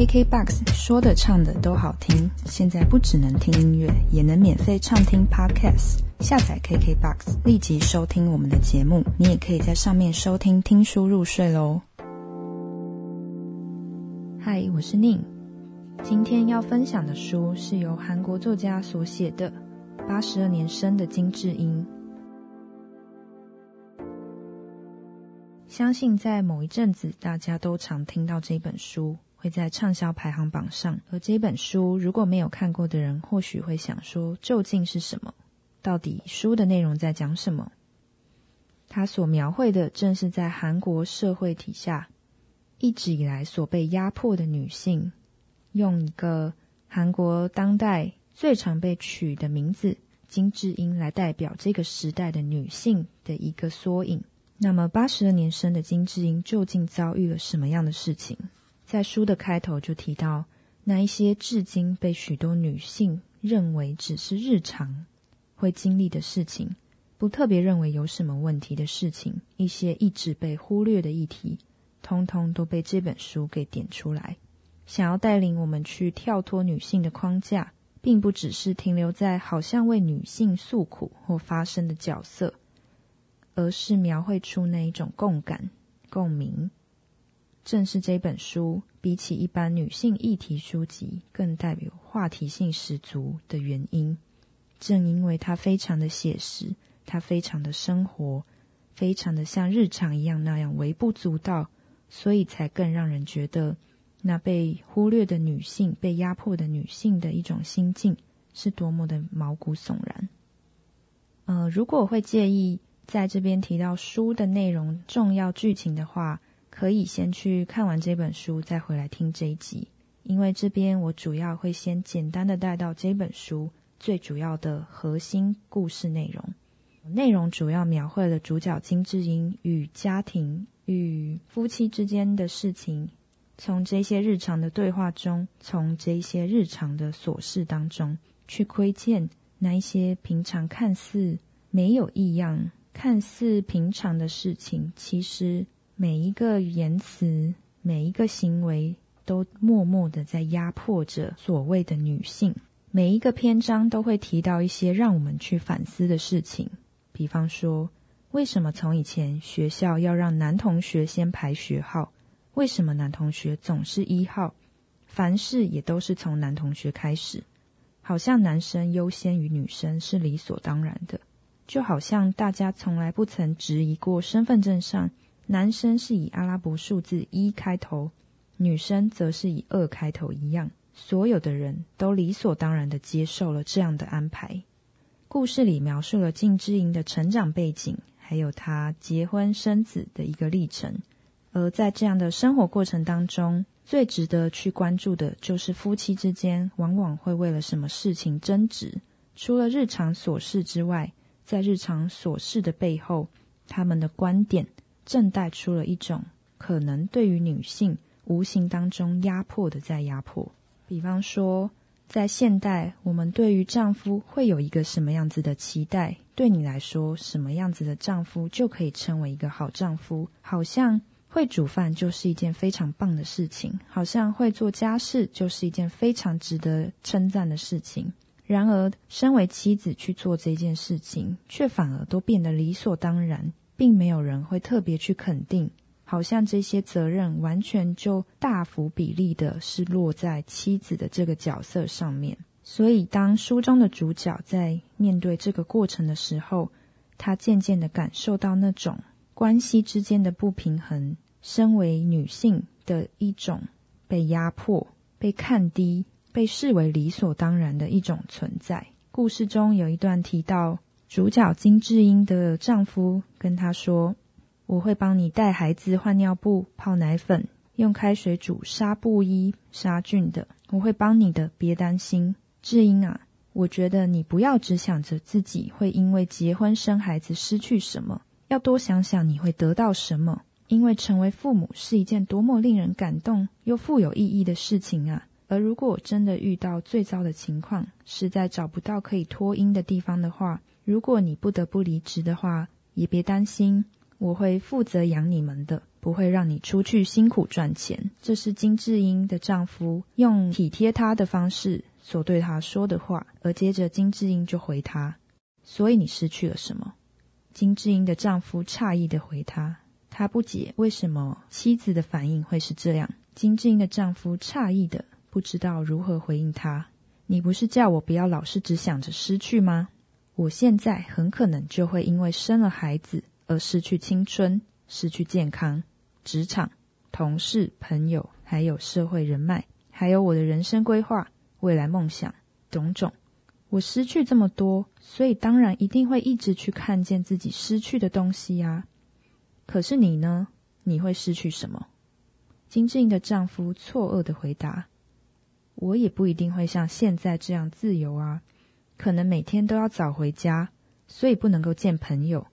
KKBOX 说的唱的都好听，现在不只能听音乐，也能免费畅听 Podcast。下载 KKBOX，立即收听我们的节目。你也可以在上面收听听书入睡喽。嗨，我是宁。今天要分享的书是由韩国作家所写的《八十二年生的金智英》。相信在某一阵子，大家都常听到这本书。会在畅销排行榜上，而这本书如果没有看过的人，或许会想说，究竟是什么？到底书的内容在讲什么？它所描绘的正是在韩国社会体下一直以来所被压迫的女性，用一个韩国当代最常被取的名字金智英来代表这个时代的女性的一个缩影。那么，八十二年生的金智英究竟遭遇了什么样的事情？在书的开头就提到，那一些至今被许多女性认为只是日常会经历的事情，不特别认为有什么问题的事情，一些一直被忽略的议题，通通都被这本书给点出来。想要带领我们去跳脱女性的框架，并不只是停留在好像为女性诉苦或发声的角色，而是描绘出那一种共感、共鸣。正是这本书，比起一般女性议题书籍，更带有话题性十足的原因。正因为它非常的写实，它非常的生活，非常的像日常一样那样微不足道，所以才更让人觉得那被忽略的女性、被压迫的女性的一种心境是多么的毛骨悚然。呃，如果我会介意在这边提到书的内容、重要剧情的话。可以先去看完这本书，再回来听这一集。因为这边我主要会先简单的带到这本书最主要的核心故事内容。内容主要描绘了主角金智英与家庭与夫妻之间的事情，从这些日常的对话中，从这些日常的琐事当中，去窥见那一些平常看似没有异样、看似平常的事情，其实。每一个言辞，每一个行为，都默默的在压迫着所谓的女性。每一个篇章都会提到一些让我们去反思的事情，比方说，为什么从以前学校要让男同学先排学号？为什么男同学总是一号？凡事也都是从男同学开始，好像男生优先于女生是理所当然的，就好像大家从来不曾质疑过身份证上。男生是以阿拉伯数字一开头，女生则是以二开头一样，所有的人都理所当然的接受了这样的安排。故事里描述了静之莹的成长背景，还有她结婚生子的一个历程。而在这样的生活过程当中，最值得去关注的就是夫妻之间往往会为了什么事情争执。除了日常琐事之外，在日常琐事的背后，他们的观点。正带出了一种可能对于女性无形当中压迫的在压迫，比方说，在现代，我们对于丈夫会有一个什么样子的期待？对你来说，什么样子的丈夫就可以称为一个好丈夫？好像会煮饭就是一件非常棒的事情，好像会做家事就是一件非常值得称赞的事情。然而，身为妻子去做这件事情，却反而都变得理所当然。并没有人会特别去肯定，好像这些责任完全就大幅比例的是落在妻子的这个角色上面。所以，当书中的主角在面对这个过程的时候，他渐渐的感受到那种关系之间的不平衡，身为女性的一种被压迫、被看低、被视为理所当然的一种存在。故事中有一段提到。主角金智英的丈夫跟她说：“我会帮你带孩子换尿布、泡奶粉、用开水煮纱布衣杀菌的。我会帮你的，别担心。智英啊，我觉得你不要只想着自己会因为结婚生孩子失去什么，要多想想你会得到什么。因为成为父母是一件多么令人感动又富有意义的事情啊！而如果我真的遇到最糟的情况，实在找不到可以脱音的地方的话。”如果你不得不离职的话，也别担心，我会负责养你们的。不会让你出去辛苦赚钱。这是金智英的丈夫用体贴她的方式所对她说的话。而接着金智英就回他：“所以你失去了什么？”金智英的丈夫诧异的回他：“他不解为什么妻子的反应会是这样。”金智英的丈夫诧异的不知道如何回应她：“你不是叫我不要老是只想着失去吗？我现在很可能就会因为生了孩子而失去青春。”失去健康、职场、同事、朋友，还有社会人脉，还有我的人生规划、未来梦想，种种。我失去这么多，所以当然一定会一直去看见自己失去的东西呀。可是你呢？你会失去什么？金智英的丈夫错愕的回答：“我也不一定会像现在这样自由啊，可能每天都要早回家，所以不能够见朋友。”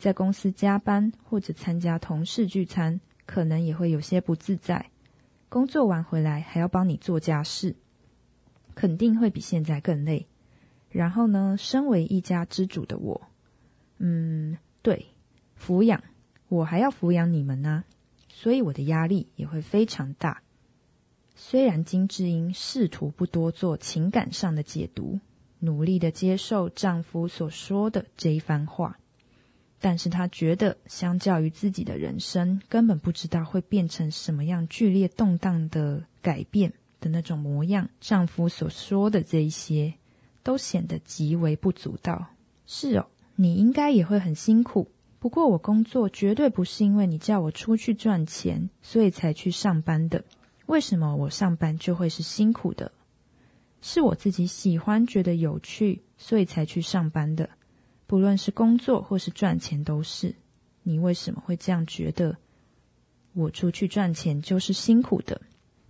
在公司加班或者参加同事聚餐，可能也会有些不自在。工作完回来还要帮你做家事，肯定会比现在更累。然后呢，身为一家之主的我，嗯，对，抚养我还要抚养你们呢，所以我的压力也会非常大。虽然金智英试图不多做情感上的解读，努力的接受丈夫所说的这一番话。但是她觉得，相较于自己的人生，根本不知道会变成什么样剧烈动荡的改变的那种模样。丈夫所说的这一些，都显得极为不足道。是哦，你应该也会很辛苦。不过我工作绝对不是因为你叫我出去赚钱，所以才去上班的。为什么我上班就会是辛苦的？是我自己喜欢，觉得有趣，所以才去上班的。不论是工作或是赚钱，都是。你为什么会这样觉得？我出去赚钱就是辛苦的。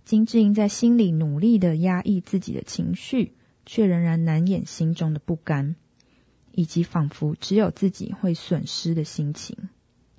金智英在心里努力的压抑自己的情绪，却仍然难掩心中的不甘，以及仿佛只有自己会损失的心情。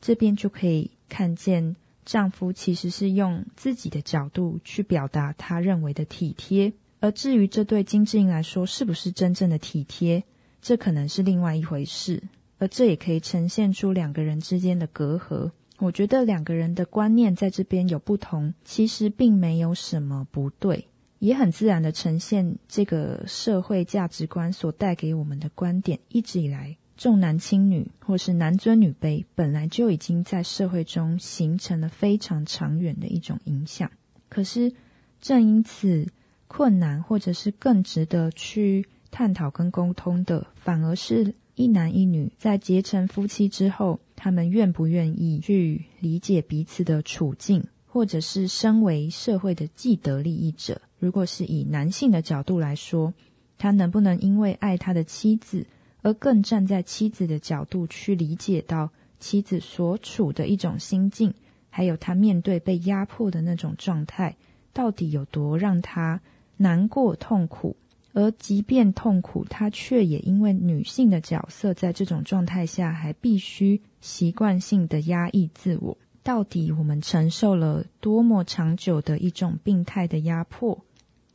这边就可以看见，丈夫其实是用自己的角度去表达他认为的体贴，而至于这对金智英来说是不是真正的体贴？这可能是另外一回事，而这也可以呈现出两个人之间的隔阂。我觉得两个人的观念在这边有不同，其实并没有什么不对，也很自然的呈现这个社会价值观所带给我们的观点。一直以来，重男轻女或是男尊女卑，本来就已经在社会中形成了非常长远的一种影响。可是，正因此困难，或者是更值得去。探讨跟沟通的，反而是一男一女在结成夫妻之后，他们愿不愿意去理解彼此的处境，或者是身为社会的既得利益者，如果是以男性的角度来说，他能不能因为爱他的妻子，而更站在妻子的角度去理解到妻子所处的一种心境，还有他面对被压迫的那种状态，到底有多让他难过痛苦？而即便痛苦，她却也因为女性的角色，在这种状态下还必须习惯性的压抑自我。到底我们承受了多么长久的一种病态的压迫，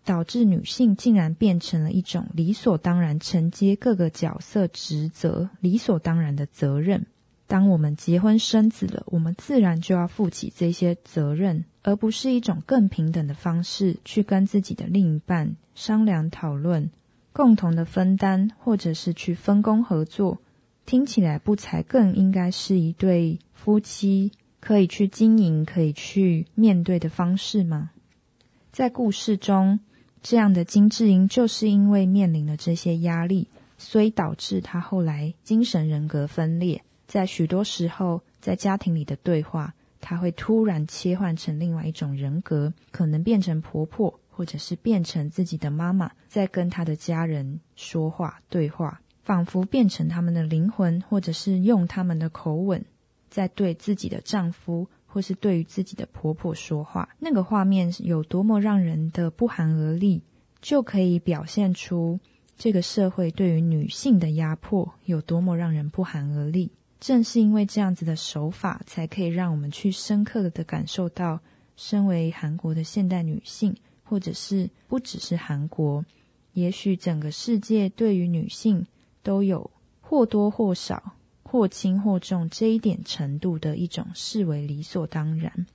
导致女性竟然变成了一种理所当然承接各个角色职责、理所当然的责任。当我们结婚生子了，我们自然就要负起这些责任，而不是一种更平等的方式去跟自己的另一半商量讨论、共同的分担，或者是去分工合作。听起来不才更应该是一对夫妻可以去经营、可以去面对的方式吗？在故事中，这样的金智英就是因为面临了这些压力，所以导致她后来精神人格分裂。在许多时候，在家庭里的对话，她会突然切换成另外一种人格，可能变成婆婆，或者是变成自己的妈妈，在跟她的家人说话对话，仿佛变成他们的灵魂，或者是用他们的口吻，在对自己的丈夫，或是对于自己的婆婆说话。那个画面有多么让人的不寒而栗，就可以表现出这个社会对于女性的压迫有多么让人不寒而栗。正是因为这样子的手法，才可以让我们去深刻的感受到，身为韩国的现代女性，或者是不只是韩国，也许整个世界对于女性都有或多或少，或轻或重这一点程度的一种视为理所当然，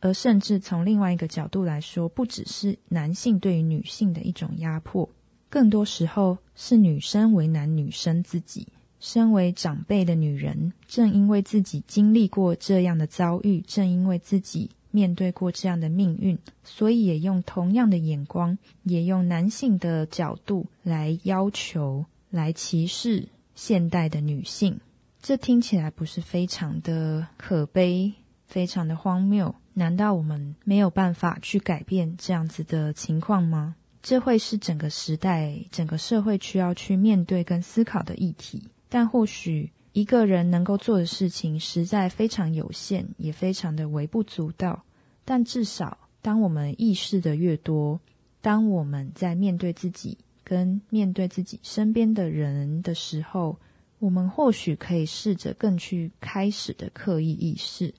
而甚至从另外一个角度来说，不只是男性对于女性的一种压迫，更多时候是女生为难女生自己。身为长辈的女人，正因为自己经历过这样的遭遇，正因为自己面对过这样的命运，所以也用同样的眼光，也用男性的角度来要求、来歧视现代的女性。这听起来不是非常的可悲、非常的荒谬？难道我们没有办法去改变这样子的情况吗？这会是整个时代、整个社会需要去面对跟思考的议题。但或许一个人能够做的事情实在非常有限，也非常的微不足道。但至少，当我们意识的越多，当我们在面对自己跟面对自己身边的人的时候，我们或许可以试着更去开始的刻意意识。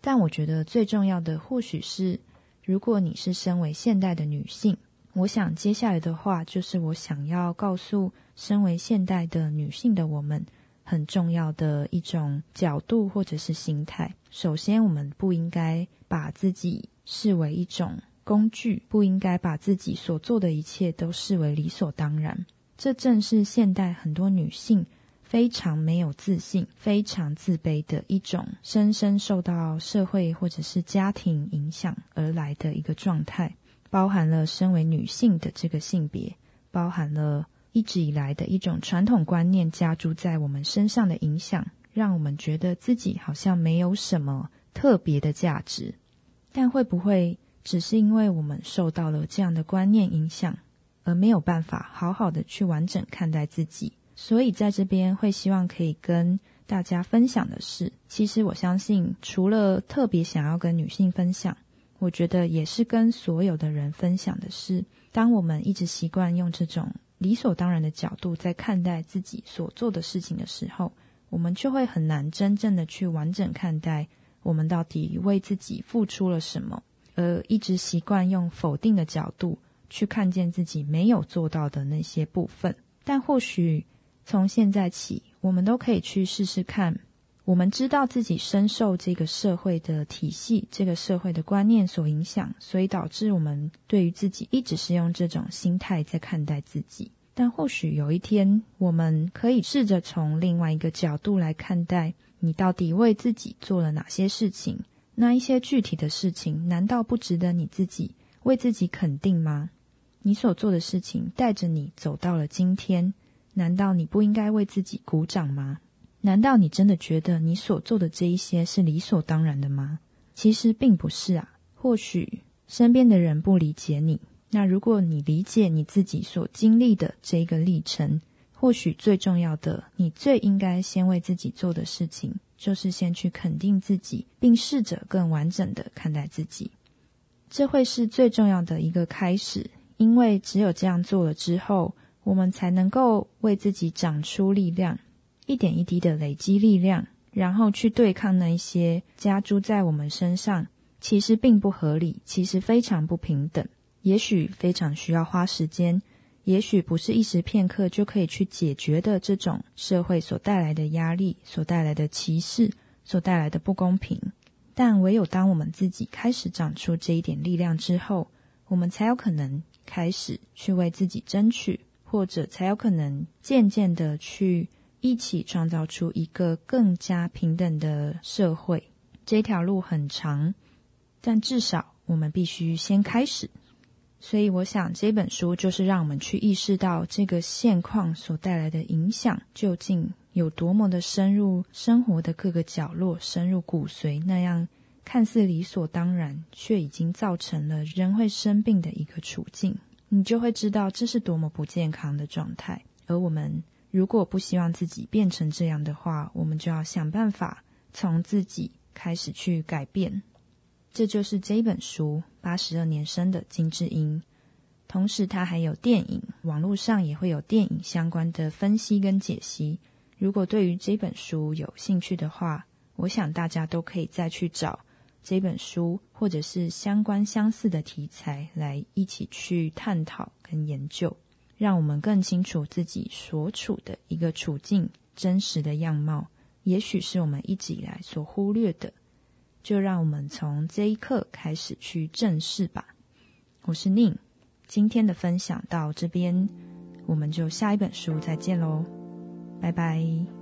但我觉得最重要的，或许是如果你是身为现代的女性。我想接下来的话，就是我想要告诉身为现代的女性的我们，很重要的一种角度或者是心态。首先，我们不应该把自己视为一种工具，不应该把自己所做的一切都视为理所当然。这正是现代很多女性非常没有自信、非常自卑的一种，深深受到社会或者是家庭影响而来的一个状态。包含了身为女性的这个性别，包含了一直以来的一种传统观念加诸在我们身上的影响，让我们觉得自己好像没有什么特别的价值。但会不会只是因为我们受到了这样的观念影响，而没有办法好好的去完整看待自己？所以在这边会希望可以跟大家分享的是，其实我相信，除了特别想要跟女性分享。我觉得也是跟所有的人分享的是，当我们一直习惯用这种理所当然的角度在看待自己所做的事情的时候，我们就会很难真正的去完整看待我们到底为自己付出了什么，而一直习惯用否定的角度去看见自己没有做到的那些部分。但或许从现在起，我们都可以去试试看。我们知道自己深受这个社会的体系、这个社会的观念所影响，所以导致我们对于自己一直是用这种心态在看待自己。但或许有一天，我们可以试着从另外一个角度来看待：你到底为自己做了哪些事情？那一些具体的事情，难道不值得你自己为自己肯定吗？你所做的事情带着你走到了今天，难道你不应该为自己鼓掌吗？难道你真的觉得你所做的这一些是理所当然的吗？其实并不是啊。或许身边的人不理解你，那如果你理解你自己所经历的这一个历程，或许最重要的，你最应该先为自己做的事情，就是先去肯定自己，并试着更完整的看待自己。这会是最重要的一个开始，因为只有这样做了之后，我们才能够为自己长出力量。一点一滴的累积力量，然后去对抗那一些加诸在我们身上，其实并不合理，其实非常不平等，也许非常需要花时间，也许不是一时片刻就可以去解决的这种社会所带来的压力、所带来的歧视、所带来的不公平。但唯有当我们自己开始长出这一点力量之后，我们才有可能开始去为自己争取，或者才有可能渐渐的去。一起创造出一个更加平等的社会。这条路很长，但至少我们必须先开始。所以，我想这本书就是让我们去意识到这个现况所带来的影响究竟有多么的深入生活的各个角落，深入骨髓，那样看似理所当然，却已经造成了人会生病的一个处境。你就会知道这是多么不健康的状态，而我们。如果不希望自己变成这样的话，我们就要想办法从自己开始去改变。这就是这本书八十二年生的金智英。同时，它还有电影，网络上也会有电影相关的分析跟解析。如果对于这本书有兴趣的话，我想大家都可以再去找这本书，或者是相关相似的题材来一起去探讨跟研究。让我们更清楚自己所处的一个处境真实的样貌，也许是我们一直以来所忽略的。就让我们从这一刻开始去正视吧。我是宁，今天的分享到这边，我们就下一本书再见喽，拜拜。